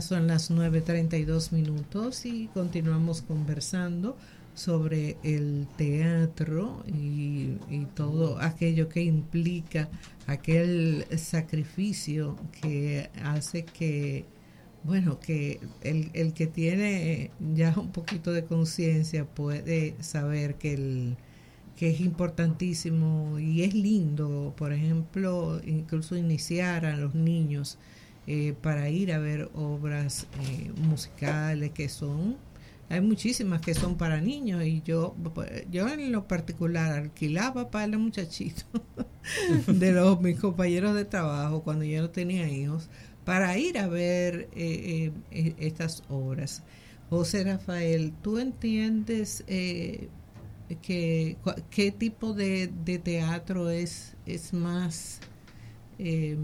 Son las 9.32 minutos y continuamos conversando sobre el teatro y, todo aquello que implica aquel sacrificio que hace que, bueno, que el, el que tiene ya un poquito de conciencia puede saber que el que es importantísimo y es lindo, por ejemplo, incluso iniciar a los niños eh, para ir a ver obras eh, musicales que son. Hay muchísimas que son para niños y yo yo en lo particular alquilaba para los muchachitos de los mis compañeros de trabajo cuando yo no tenía hijos para ir a ver eh, estas obras. José Rafael tú entiendes que qué tipo de, de teatro es es más eh,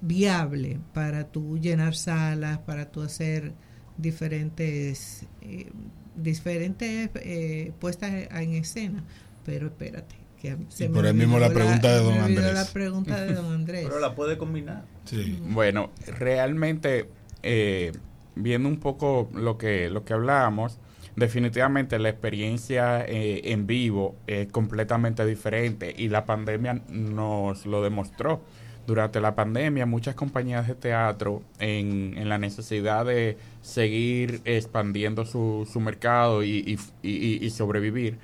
viable para tú llenar salas, para tú hacer diferentes, eh, diferentes eh, puestas en escena. Pero espérate. Que se por el mismo la pregunta de don Andrés. La pregunta de don Andrés. Pero la puede combinar. Sí. Bueno, realmente, eh, viendo un poco lo que, lo que hablábamos, definitivamente la experiencia en vivo es completamente diferente y la pandemia nos lo demostró durante la pandemia muchas compañías de teatro en, en la necesidad de seguir expandiendo su, su mercado y, y, sobrevivir,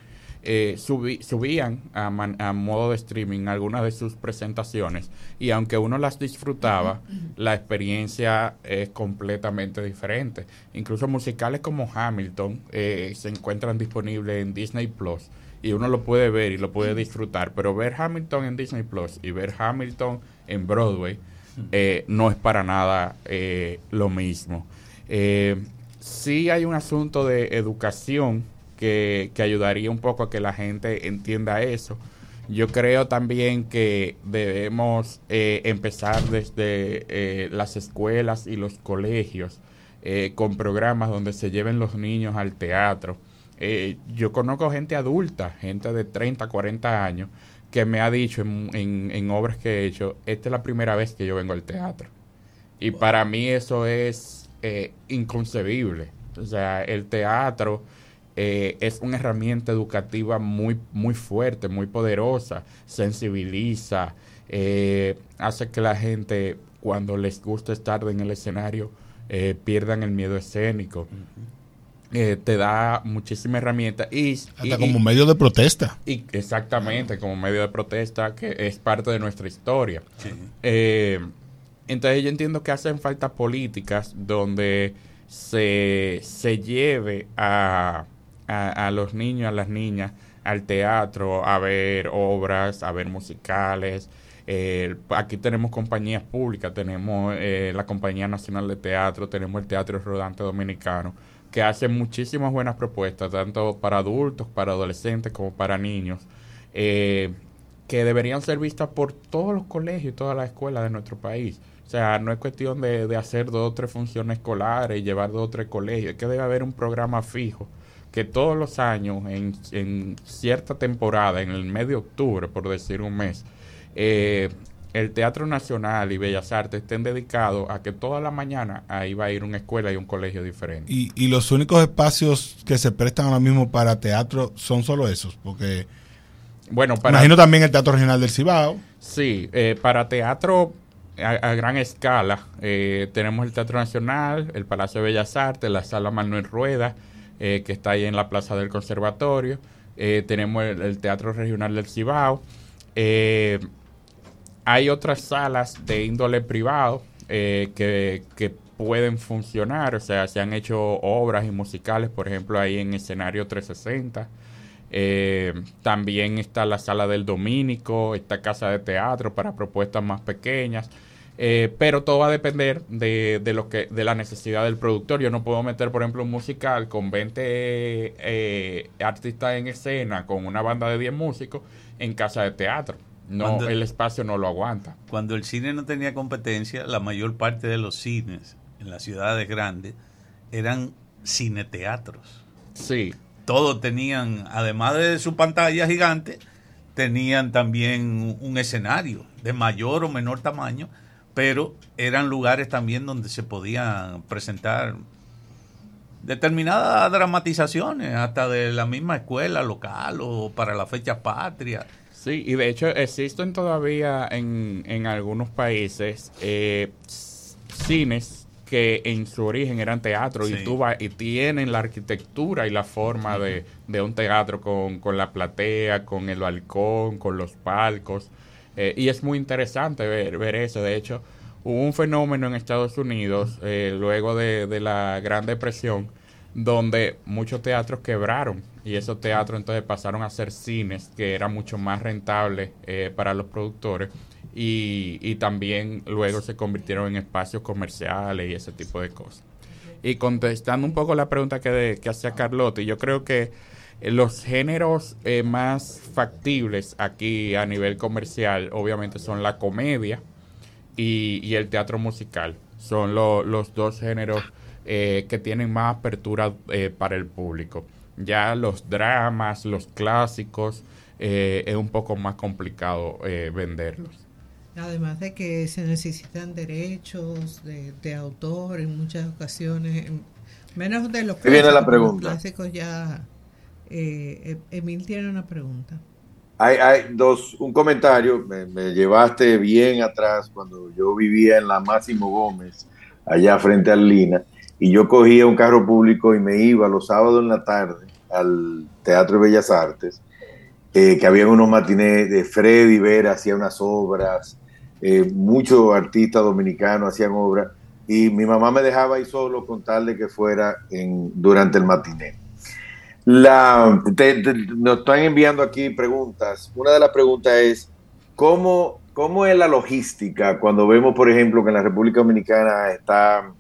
eh, subían a, a, modo de streaming algunas de sus presentaciones y aunque uno las disfrutaba, la experiencia es completamente diferente. Incluso musicales como Hamilton eh, se encuentran disponibles en Disney Plus y uno lo puede ver y lo puede disfrutar, pero ver Hamilton en Disney Plus y ver Hamilton en Broadway eh, no es para nada eh, lo mismo. Eh, sí hay un asunto de educación que, ayudaría un poco a que la gente entienda eso. Yo creo también que debemos empezar desde las escuelas y los colegios con programas donde se lleven los niños al teatro. yo conozco gente adulta, gente de 30, 40 años, que me ha dicho en, en, obras que he hecho, esta es la primera vez que yo vengo al teatro. Y para mí eso es eh, inconcebible. O sea, el teatro eh, es una herramienta educativa muy, muy fuerte, muy poderosa, sensibiliza, eh, hace que la gente, cuando les gusta estar en el escenario, pierdan el miedo escénico. Eh, te da muchísimas herramientas y hasta como medio de protesta. y exactamente como medio de protesta que es parte de nuestra historia. Eh, entonces yo entiendo que hacen falta políticas donde se, se lleve a, a, los niños a las niñas al teatro a ver obras a ver musicales. Eh, aquí tenemos compañías públicas tenemos la compañía nacional de teatro tenemos el teatro rodante dominicano que hace muchísimas buenas propuestas, tanto para adultos, para adolescentes como para niños, eh, que deberían ser vistas por todos los colegios y todas las escuelas de nuestro país. O sea, no es cuestión de, hacer dos o tres funciones escolares y llevar dos o tres colegios, es que debe haber un programa fijo que todos los años, en, en cierta temporada, en el mes de octubre, por decir un mes, eh, el Teatro Nacional y Bellas Artes estén dedicados a que toda la mañana ahí va a ir una escuela y un colegio diferente. Y, y los únicos espacios que se prestan ahora mismo para teatro son solo esos, porque... Bueno, para, imagino también el Teatro Regional del Cibao. Sí, eh, para teatro a, gran escala eh, tenemos el Teatro Nacional, el Palacio de Bellas Artes, la Sala Manuel Rueda, eh, que está ahí en la Plaza del Conservatorio. tenemos el, el, Teatro Regional del Cibao. Hay otras salas de índole privado eh, que, pueden funcionar, o sea, se han hecho obras y musicales, por ejemplo, ahí en escenario 360. Eh, también está la sala del Domínico, esta casa de teatro para propuestas más pequeñas. Eh, pero todo va a depender de, de, lo que, de la necesidad del productor. Yo no puedo meter, por ejemplo, un musical con 20 artistas en escena, con una banda de 10 músicos, en casa de teatro. No, el espacio no lo aguanta. Cuando el cine no tenía competencia, la mayor parte de los cines en las ciudades grandes eran cineteatros. Sí. Todos tenían, además de su pantalla gigante, tenían también un escenario de mayor o menor tamaño pero eran lugares también donde se podían presentar determinadas dramatizaciones, hasta de la misma escuela local o para la fecha patria. Sí, y de hecho existen todavía en, en algunos países eh, cines que en su origen eran teatro y, y tienen la arquitectura y la forma de, un teatro con, con, la platea, con el balcón, con los palcos. Eh, y es muy interesante ver, ver eso. De hecho, hubo un fenómeno en Estados Unidos eh, luego de, de la Gran Depresión donde muchos teatros quebraron y esos teatros entonces pasaron a ser cines que era mucho más rentable eh, para los productores y, y, también luego se convirtieron en espacios comerciales y ese tipo de cosas. Y contestando un poco la pregunta que, que hacía Carlotti, yo creo que los géneros eh, más factibles aquí a nivel comercial obviamente son la comedia y, y el teatro musical. Son los dos géneros eh, que tienen más apertura eh, para el público. Ya los dramas, los clásicos, eh, es un poco más complicado venderlos. Además de que se necesitan derechos de, autor en muchas ocasiones, menos de los clásicos, ya. Emil tiene una pregunta. Hay, hay, dos, un comentario, me, me, llevaste bien atrás cuando yo vivía en la Máximo Gómez, allá frente al Lina, y yo cogía un carro público y me iba los sábados en la tarde al Teatro de Bellas Artes, eh, que había unos matinés de Freddy Vera, hacía unas obras, eh, muchos artistas dominicanos hacían obras, y mi mamá me dejaba ahí solo con tal de que fuera durante el matiné. La, nos están enviando aquí preguntas. Una de las preguntas es, ¿cómo, ¿cómo es la logística cuando vemos, por ejemplo, que en la República Dominicana está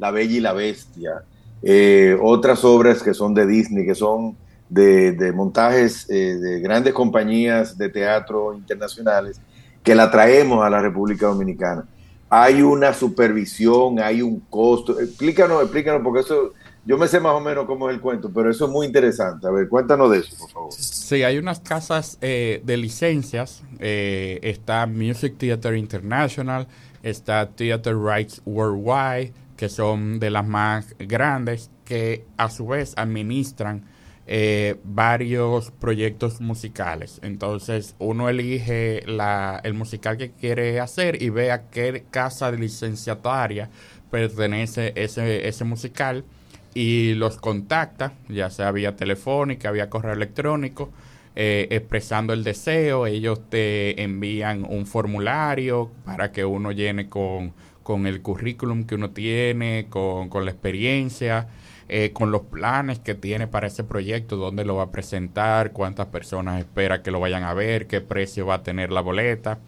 la Bella y la Bestia, eh, otras obras que son de Disney, que son de, montajes eh, de grandes compañías de teatro internacionales, que la traemos a la República Dominicana. Hay una supervisión, hay un costo. Explícanos, explícanos, porque eso yo me sé más o menos cómo es el cuento, pero eso es muy interesante. A ver, cuéntanos de eso, por favor. Sí, hay unas casas eh, de licencias. está Music Theater International, está Theater Rights Worldwide, que son de las más grandes, que a su vez administran eh, varios proyectos musicales. Entonces uno elige la, el musical que quiere hacer y ve a qué casa licenciataria pertenece ese, ese musical y los contacta, ya sea vía telefónica, vía correo electrónico, eh, expresando el deseo. Ellos te envían un formulario para que uno llene con con el currículum que uno tiene, con, la experiencia, eh, con los planes que tiene para ese proyecto, dónde lo va a presentar, cuántas personas espera que lo vayan a ver, qué precio va a tener la boleta.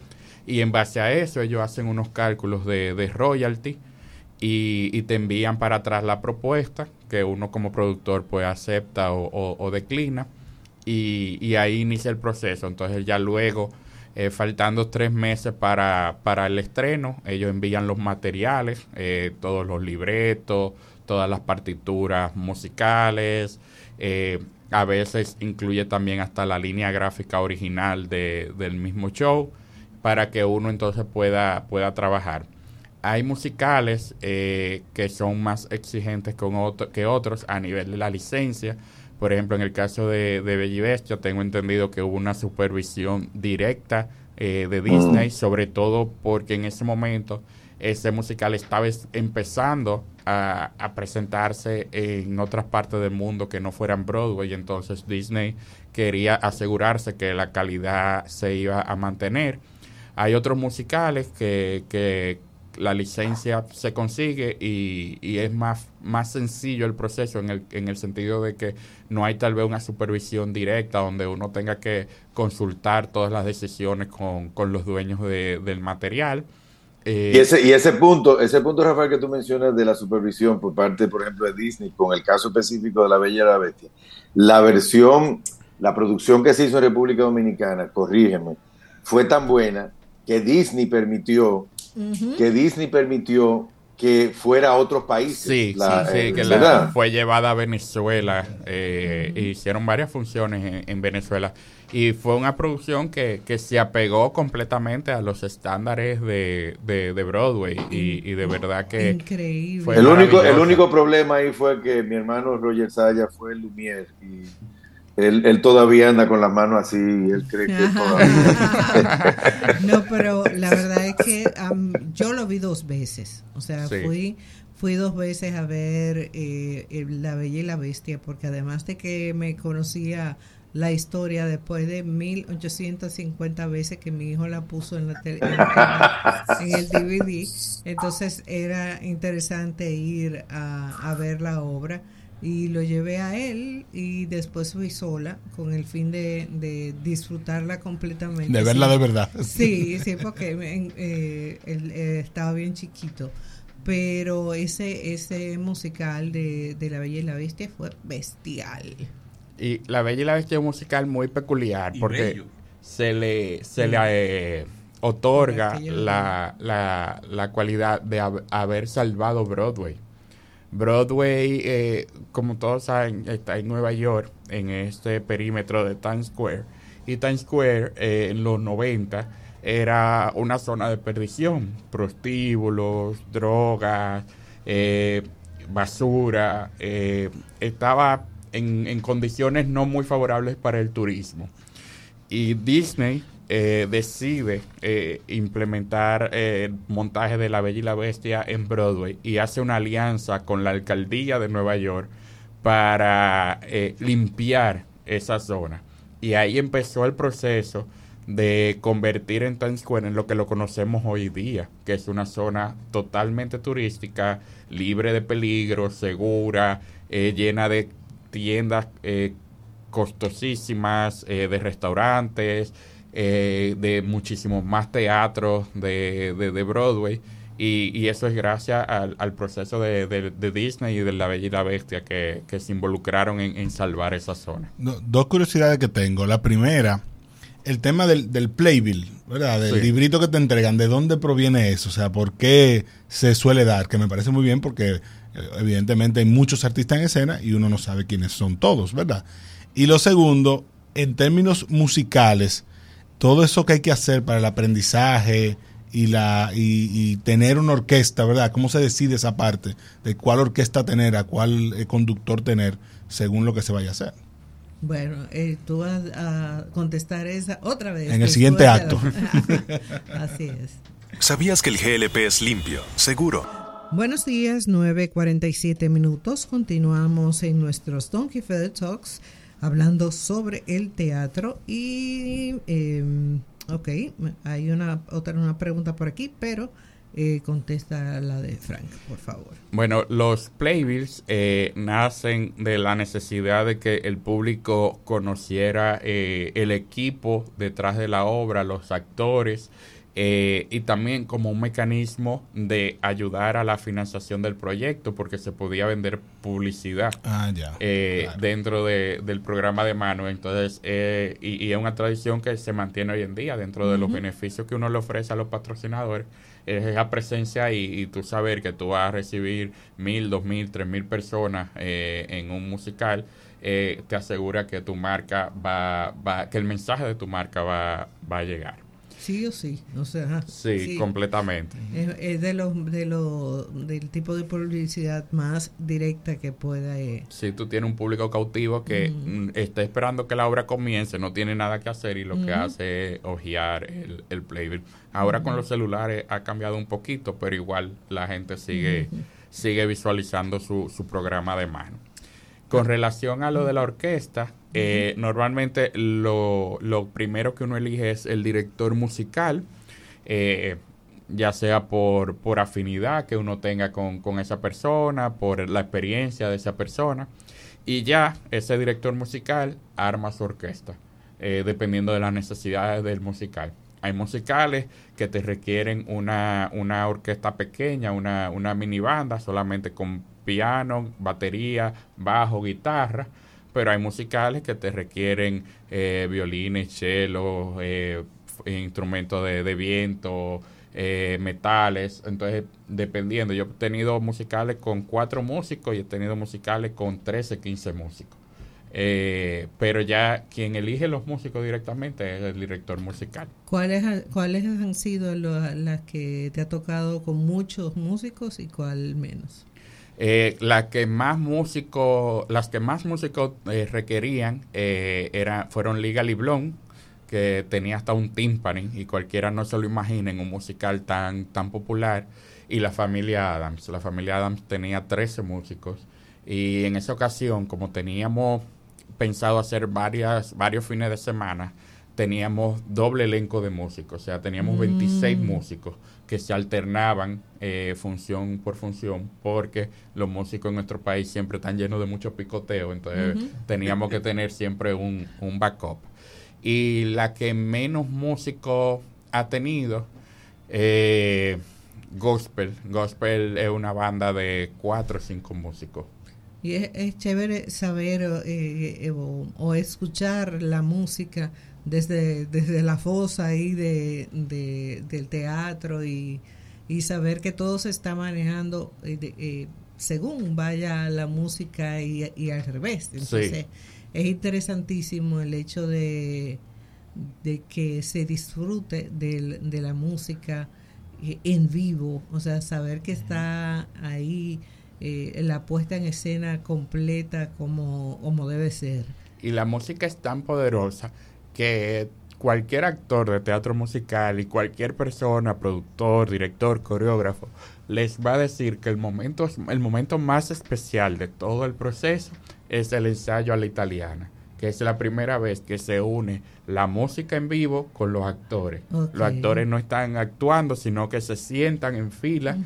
Y en base a eso ellos hacen unos cálculos de, de royalty y, te envían para atrás la propuesta que uno como productor pues acepta o, declina y, y ahí inicia el proceso. Entonces ya luego eh, faltando tres meses para, para, el estreno, ellos envían los materiales, eh, todos los libretos, todas las partituras musicales, eh, a veces incluye también hasta la línea gráfica original de, del mismo show, para que uno entonces pueda, pueda trabajar. Hay musicales que son más exigentes con que otros a nivel de la licencia, por ejemplo, en el caso de, de Bella Bestia, tengo entendido que hubo una supervisión directa eh, de Disney, mm. sobre todo porque en ese momento ese musical estaba empezando a, presentarse en otras partes del mundo que no fueran Broadway, entonces Disney quería asegurarse que la calidad se iba a mantener. Hay otros musicales que, que la licencia se consigue y, y, es más, más sencillo el proceso en el, en el sentido de que no hay tal vez una supervisión directa donde uno tenga que consultar todas las decisiones con, con los dueños de, del material. Eh, y, ese, y ese punto, ese punto, Rafael, que tú mencionas de la supervisión por parte, por ejemplo, de Disney, con el caso específico de La Bella y la Bestia, la versión, la producción que se hizo en República Dominicana, corrígeme, fue tan buena que Disney permitió que Disney permitió que fuera a otros países. Sí, sí, eh, que fue llevada a Venezuela. Eh, hicieron varias funciones en, Venezuela. Y fue una producción que, que, se apegó completamente a los estándares de, de, Broadway. Y, y, de verdad que. Increíble. el, único, el único problema ahí fue que mi hermano Roger Saya fue el Lumière. Y él, él, todavía anda con las manos así, él cree que todavía. no, pero la verdad es que yo lo vi dos veces. O sea, fui fui dos veces a ver eh, La Bella y la Bestia, porque además de que me conocía la historia después de 1850 veces que mi hijo la puso en, la en, el DVD, entonces era interesante ir a, a ver la obra y lo llevé a él y después fui sola con el fin de, disfrutarla completamente. De verla de verdad. Sí, sí, porque eh, él, eh, estaba bien chiquito. Pero ese, ese musical de, La Bella y la Bestia fue bestial. Y La Bella y la Bestia es un musical muy peculiar porque se le, se le eh, otorga la, la, la, cualidad de haber salvado Broadway. Broadway, eh, como todos saben, está en Nueva York, en este perímetro de Times Square. Y Times Square eh, en los 90 era una zona de perdición, prostíbulos, drogas, eh, basura. estaba en, en condiciones no muy favorables para el turismo. Y Disney eh, decide eh, implementar eh, el montaje de La Bella y la Bestia en Broadway y hace una alianza con la alcaldía de Nueva York para limpiar esa zona. Y ahí empezó el proceso de convertir en Times Square en lo que lo conocemos hoy día, que es una zona totalmente turística, libre de peligro, segura, llena de tiendas costosísimas, de restaurantes, eh, de muchísimos más teatros de, de, Broadway. Y, y, eso es gracias al, al proceso de, de, Disney y de La Bella y la Bestia que, que se involucraron en, en salvar esa zona. dos curiosidades que tengo. La primera, el tema del, del playbill, ¿verdad? Del librito que te entregan, ¿de dónde proviene eso? O sea, ¿por qué se suele dar? Que me parece muy bien porque eh, evidentemente hay muchos artistas en escena y uno no sabe quiénes son todos, ¿verdad? Y lo segundo, en términos musicales, todo eso que hay que hacer para el aprendizaje y la y, tener una orquesta, ¿verdad? ¿Cómo se decide esa parte de cuál orquesta tener, a cuál eh, conductor tener, según lo que se vaya a hacer? Bueno, eh, tú vas a contestar esa otra vez. En el siguiente acto. Así es. ¿Sabías que el GLP es limpio, seguro? Buenos días, 9.47 minutos. Continuamos en nuestros Donkey Feather Talks hablando sobre el teatro y eh, ok, hay una otra una pregunta por aquí, pero eh, contesta la de Frank, por favor. Bueno, los playbills eh, nacen de la necesidad de que el público conociera eh, el equipo detrás de la obra, los actores, eh, y también como un mecanismo de ayudar a la financiación del proyecto porque se podía vender publicidad ah, eh, dentro del programa de mano entonces eh, y, es una tradición que se mantiene hoy en día dentro de los beneficios que uno le ofrece a los patrocinadores es esa presencia y, y tú saber que tú vas a recibir mil, dos mil, tres mil personas en un musical te asegura que tu marca va, va que el mensaje de tu marca va, va a llegar Sí o sí, o sea, sí, completamente. Es, de los de lo, del tipo de publicidad más directa que pueda. Eh. Si tú tienes un público cautivo que mm, está esperando que la obra comience, no tiene nada que hacer y lo que hace es ojear el, el playbill. Ahora con los celulares ha cambiado un poquito, pero igual la gente sigue, sigue visualizando su, su programa de mano. Con relación a lo de la orquesta, eh, normalmente lo, primero que uno elige es el director musical, eh, ya sea por, por afinidad que uno tenga con, esa persona, por la experiencia de esa persona, y ya ese director musical arma su orquesta, eh, dependiendo de las necesidades del musical. Hay musicales que te requieren una, una orquesta pequeña, una, una mini banda, solamente con piano, batería, bajo, guitarra, pero hay musicales que te requieren eh, violines, cello, eh, instrumentos de, viento, eh, metales, entonces dependiendo, yo he tenido musicales con cuatro músicos y he tenido musicales con 13, 15 músicos. Pero ya quien elige los músicos directamente es el director musical. ¿Cuáles, cuáles han sido las que te ha tocado con muchos músicos y cuál menos? Eh, la que más músicos, las que más músicos eh, requerían eh, era, fueron Liga Liblón, que tenía hasta un timpani y cualquiera no se lo imagina en un musical tan, tan popular, y la familia Adams. La familia Adams tenía 13 músicos y en esa ocasión, como teníamos pensado hacer varias, varios fines de semana, teníamos doble elenco de músicos, o sea, teníamos 26 mm. músicos que se alternaban eh, función por función, porque los músicos en nuestro país siempre están llenos de mucho picoteo, entonces teníamos que tener siempre un, un, backup. Y la que menos músicos ha tenido, eh, Gospel. Gospel es una banda de cuatro o cinco músicos. Y es, chévere saber eh, o, escuchar la música desde, desde la fosa ahí de, del teatro y, saber que todo se está manejando eh, eh, según vaya la música y, al revés. Entonces, es interesantísimo el hecho de, de que se disfrute de, de la música en vivo, o sea, saber que está ahí eh, la puesta en escena completa como, como debe ser. Y la música es tan poderosa que cualquier actor de teatro musical y cualquier persona, productor, director, coreógrafo, les va a decir que el momento, el momento más especial de todo el proceso es el ensayo a la italiana, que es la primera vez que se une la música en vivo con los actores. Los actores no están actuando, sino que se sientan en fila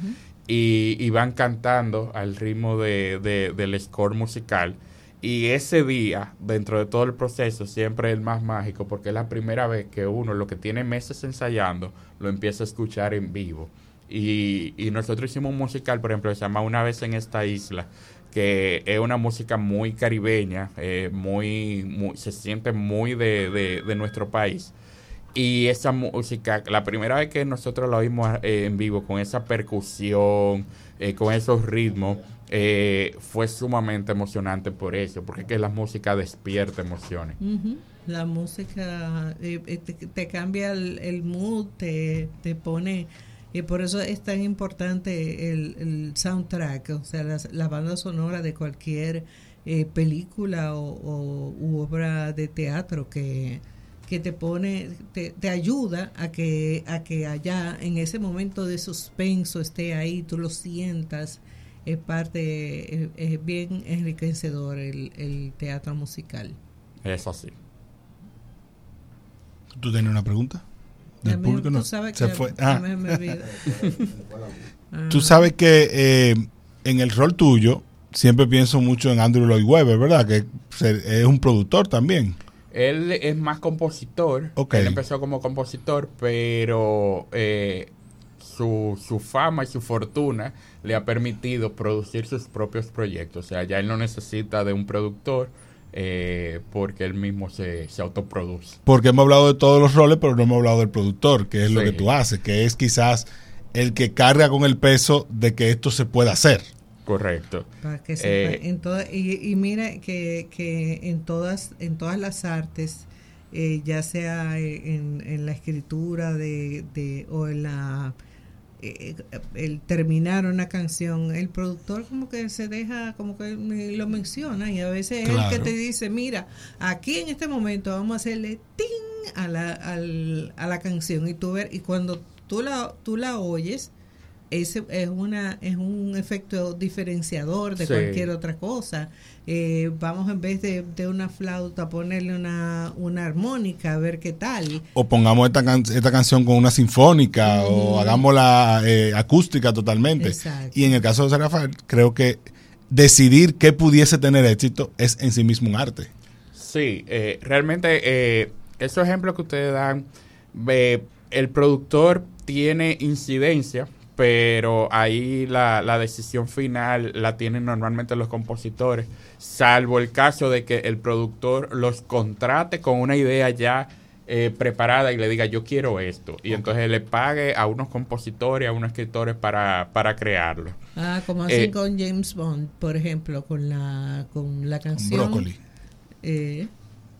y, van cantando al ritmo de, del score musical. Y ese día, dentro de todo el proceso, siempre es el más mágico porque es la primera vez que uno, lo que tiene meses ensayando, lo empieza a escuchar en vivo. Y, y nosotros hicimos un musical, por ejemplo, que se llama Una vez en esta isla, que es una música muy caribeña, eh, muy, muy, se siente muy de, de nuestro país. Y esa música, la primera vez que nosotros la oímos eh, en vivo, con esa percusión, eh, con esos ritmos, eh, fue sumamente emocionante por eso, porque es que la música despierta emociones. La música te, cambia el, mood, te, te pone... Y por eso es tan importante el, soundtrack, o sea, la, banda sonora de cualquier película o, u obra de teatro que que te pone, te, te, ayuda a que, a que allá en ese momento de suspenso esté ahí, tú lo sientas, es parte, es, bien enriquecedor el, el, teatro musical. Es así. ¿Tú tienes una pregunta? Del público no. Se fue. Ah. Tú sabes que eh, en el rol tuyo siempre pienso mucho en Andrew Lloyd Webber, ¿verdad? Que es un productor también. Él es más compositor. Él empezó como compositor, pero eh, su, su, fama y su fortuna le ha permitido producir sus propios proyectos. O sea, ya él no necesita de un productor. Eh, porque él mismo se, se, autoproduce. Porque hemos hablado de todos los roles, pero no hemos hablado del productor, que es lo que tú haces, que es quizás el que carga con el peso de que esto se pueda hacer. Correcto. Para que eh, en y, y mira que, que, en todas en todas las artes, eh, ya sea en, en, la escritura de, de o en la eh, el terminar una canción, el productor como que se deja, como que lo menciona y a veces es el que te dice, mira, aquí en este momento vamos a hacerle ting a la, a la canción y tú ver, y cuando tú la, tú la oyes, ese es una es un efecto diferenciador de cualquier otra cosa. Eh, vamos en vez de, una flauta ponerle una, una armónica a ver qué tal. O pongamos esta, esta canción con una sinfónica o hagámosla eh, acústica totalmente. Y en el caso de Rafael creo que decidir qué pudiese tener éxito es en sí mismo un arte. Sí eh, realmente esos ejemplos que ustedes dan el productor tiene incidencia pero ahí la, la, decisión final la tienen normalmente los compositores, salvo el caso de que el productor los contrate con una idea ya eh, preparada y le diga yo quiero esto y entonces le pague a unos compositores, a unos escritores para, para crearlo. Ah, como hacen eh, con James Bond, por ejemplo, con la con la canción. Broccoli. Eh,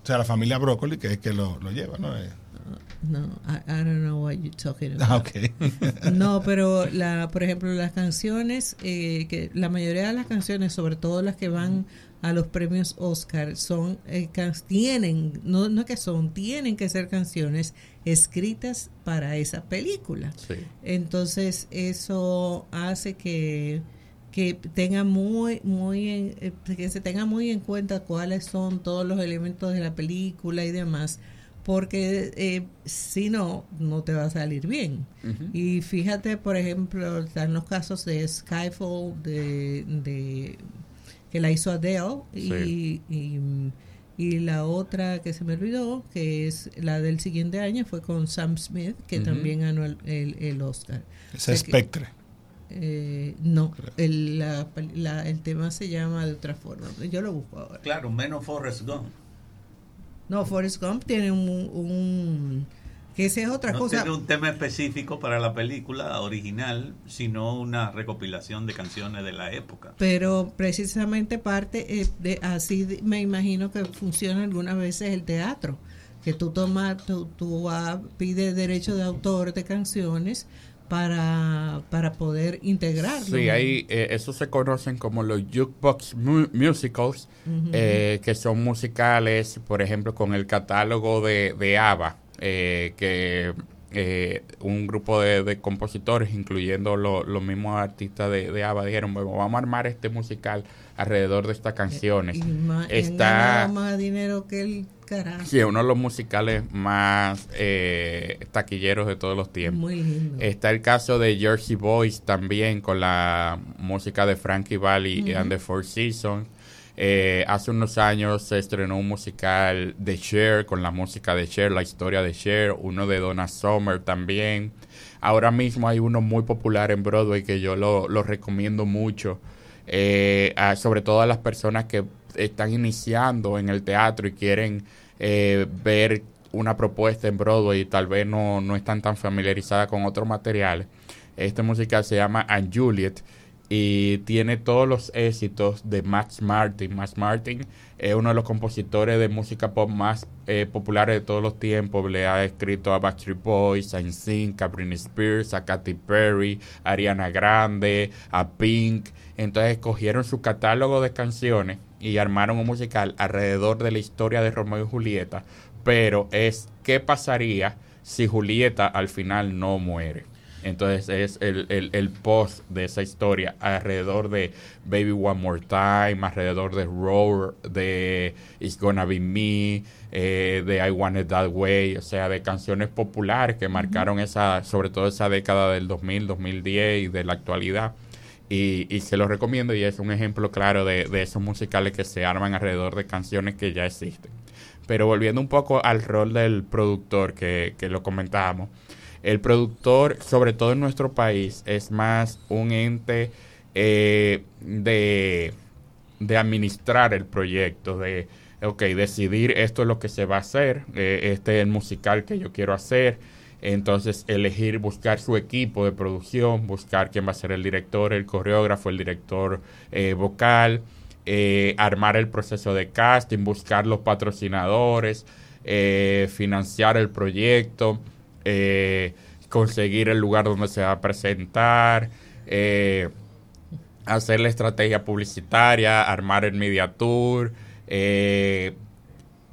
o sea, la familia Broccoli que es que lo, lo lleva, ¿no? No, I, I, don't know what you're talking about. Ah, okay. no, pero la, por ejemplo, las canciones, eh, que la mayoría de las canciones, sobre todo las que van a los premios Oscar, son eh, tienen, no, no que son, tienen que ser canciones escritas para esa película. Sí. Entonces eso hace que que tenga muy muy eh, que se tenga muy en cuenta cuáles son todos los elementos de la película y demás porque eh, si no, no te va a salir bien. Y fíjate, por ejemplo, están los casos de Skyfall, de, que la hizo Adele, y, y, la otra que se me olvidó, que es la del siguiente año, fue con Sam Smith, que también ganó el, el, Oscar. Es Spectre. Eh, no, el, la, el tema se llama de otra forma. Yo lo busco ahora. Claro, menos Forrest Gump. No, Forrest Gump tiene un, que esa es otra no cosa. tiene un tema específico para la película original, sino una recopilación de canciones de la época. Pero precisamente parte eh, de así me imagino que funciona algunas veces el teatro, que tú tomas, tú, tú pides derecho de autor de canciones para, para poder integrarlo. Sí, ahí eh, eso se conocen como los jukebox musicals, eh, que son musicales, por ejemplo, con el catálogo de, de ABBA, eh, que un grupo de, compositores, incluyendo los mismos artistas de, de ABBA, dijeron, bueno, vamos a armar este musical alrededor de estas canciones. Está más dinero que el Sí, uno de los musicales más eh, taquilleros de todos los tiempos. Muy lindo. Está el caso de Jersey Boys también con la música de Frankie Valli and the Four Seasons. Eh, hace unos años se estrenó un musical de Cher con la música de Cher, la historia de Cher, uno de Donna Summer también. Ahora mismo hay uno muy popular en Broadway que yo lo, recomiendo mucho, eh, sobre todo a las personas que están iniciando en el teatro y quieren eh, ver una propuesta en Broadway y tal vez no, no están tan familiarizadas con otros materiales. Este musical se llama And Juliet y tiene todos los éxitos de Max Martin. Max Martin es uno de los compositores de música pop más eh, populares de todos los tiempos. Le ha escrito a Backstreet Boys, a NSYNC, a Britney Spears, a Katy Perry, a Ariana Grande, a Pink. Entonces escogieron su catálogo de canciones y armaron un musical alrededor de la historia de Romeo y Julieta, pero es qué pasaría si Julieta al final no muere. Entonces es el, el, post de esa historia alrededor de Baby One More Time, alrededor de Roar, de It's Gonna Be Me, eh, de I Want It That Way, o sea, de canciones populares que marcaron esa, sobre todo esa década del 2000, 2010 y de la actualidad. Y, se lo recomiendo y es un ejemplo claro de, esos musicales que se arman alrededor de canciones que ya existen. Pero volviendo un poco al rol del productor que, lo comentábamos, el productor, sobre todo en nuestro país, es más un ente eh, de, de, administrar el proyecto, de, ok, decidir esto es lo que se va a hacer, eh, este es el musical que yo quiero hacer, entonces, elegir, buscar su equipo de producción, buscar quién va a ser el director, el coreógrafo, el director eh, vocal, armar el proceso de casting, buscar los patrocinadores, financiar el proyecto, conseguir el lugar donde se va a presentar, hacer la estrategia publicitaria, armar el media tour,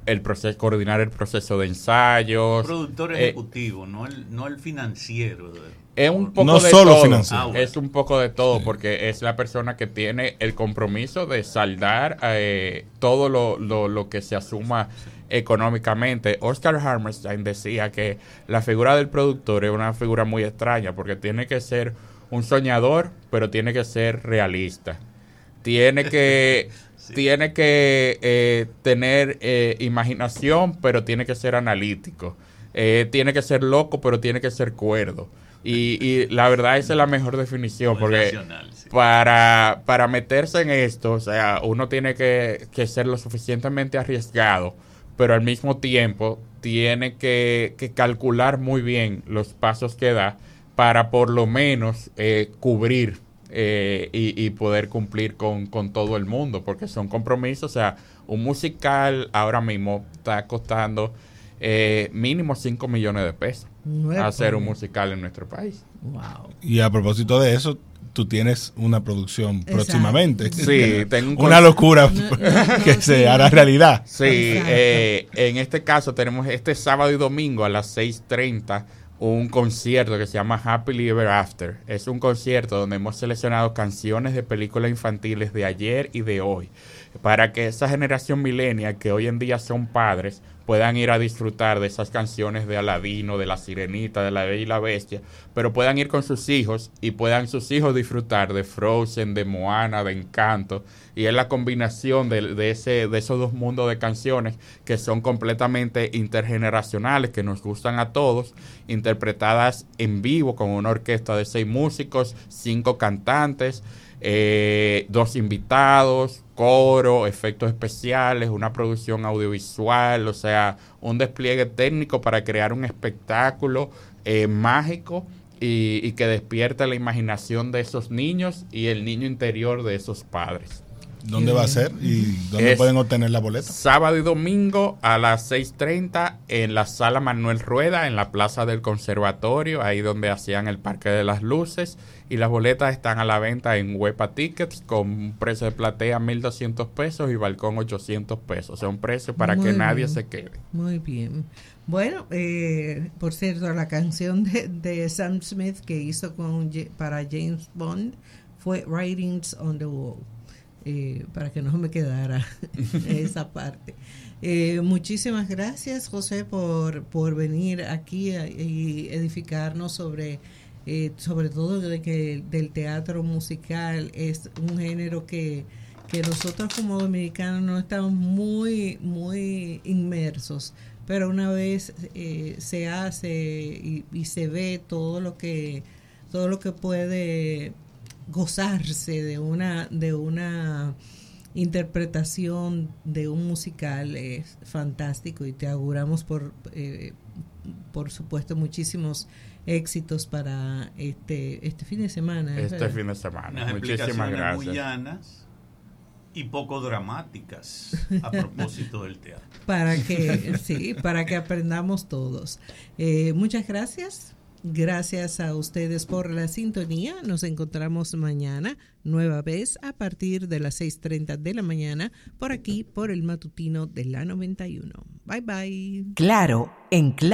el proceso, coordinar el proceso de ensayos. Productor eh, ejecutivo, no, el, no el financiero. Es un poco de todo. Ah, es un poco de todo porque es la persona que tiene el compromiso de saldar eh, todo lo, lo, que se asuma económicamente. Oscar Hammerstein decía que la figura del productor es una figura muy extraña porque tiene que ser un soñador, pero tiene que ser realista. Tiene que tiene que eh, tener eh, imaginación, pero tiene que ser analítico. Eh, tiene que ser loco, pero tiene que ser cuerdo. Y, la verdad esa es la mejor definición, porque para, para meterse en esto, o sea, uno tiene que, que ser lo suficientemente arriesgado pero al mismo tiempo tiene que, calcular muy bien los pasos que da para por lo menos eh, cubrir eh, y, poder cumplir con, todo el mundo, porque son compromisos, o sea, un musical ahora mismo está costando eh, mínimo 5 millones de pesos hacer un musical en nuestro país. Y a propósito de eso, tú tienes una producción próximamente. Sí, tengo una locura que se hará realidad. Sí, eh, en este caso tenemos este sábado y domingo a las 6.30 un concierto que se llama Happily Ever After. Es un concierto donde hemos seleccionado canciones de películas infantiles de ayer y de hoy para que esa generación milenia que hoy en día son padres puedan ir a disfrutar de esas canciones de Aladino, de La Sirenita, de La Bella y la Bestia, pero puedan ir con sus hijos y puedan sus hijos disfrutar de Frozen, de Moana, de Encanto, y es la combinación de, ese, de esos dos mundos de canciones que son completamente intergeneracionales, que nos gustan a todos, interpretadas en vivo con una orquesta de seis músicos, cinco cantantes, eh, dos invitados, coro, efectos especiales, una producción audiovisual, o sea, un despliegue técnico para crear un espectáculo eh, mágico y, que despierta la imaginación de esos niños y el niño interior de esos padres. ¿Dónde va a ser y dónde pueden obtener la boleta? Sábado y domingo a las 6.30 en la sala Manuel Rueda, en la Plaza del Conservatorio, ahí donde hacían el Parque de las Luces y las boletas están a la venta en Huepa Tickets con precio de platea 1.200 pesos y balcón 800 pesos. O sea, un precio para que nadie se quede. Muy bien. Bueno, eh, por cierto, la canción de, Sam Smith que hizo con, para James Bond fue Writings on the Wall, eh, para que no me quedara esa parte. Eh, muchísimas gracias, José, por, por venir aquí y edificarnos sobre eh, sobre todo de que del teatro musical es un género que, nosotros como dominicanos no estamos muy, muy inmersos, pero una vez eh, se hace y, se ve todo lo que, todo lo que puede gozarse de una, de una interpretación de un musical es fantástico y te auguramos por, eh, por supuesto muchísimos éxitos para este este fin de semana. Este fin de semana. Muchísimas gracias. Muy llanas y poco dramáticas a propósito del teatro. Para que sí, para que aprendamos todos. Eh, muchas gracias. Gracias a ustedes por la sintonía. Nos encontramos mañana, nueva vez, a partir de las 6.30 de la mañana, por aquí, por el matutino de la 91. Bye bye. Claro, en claro.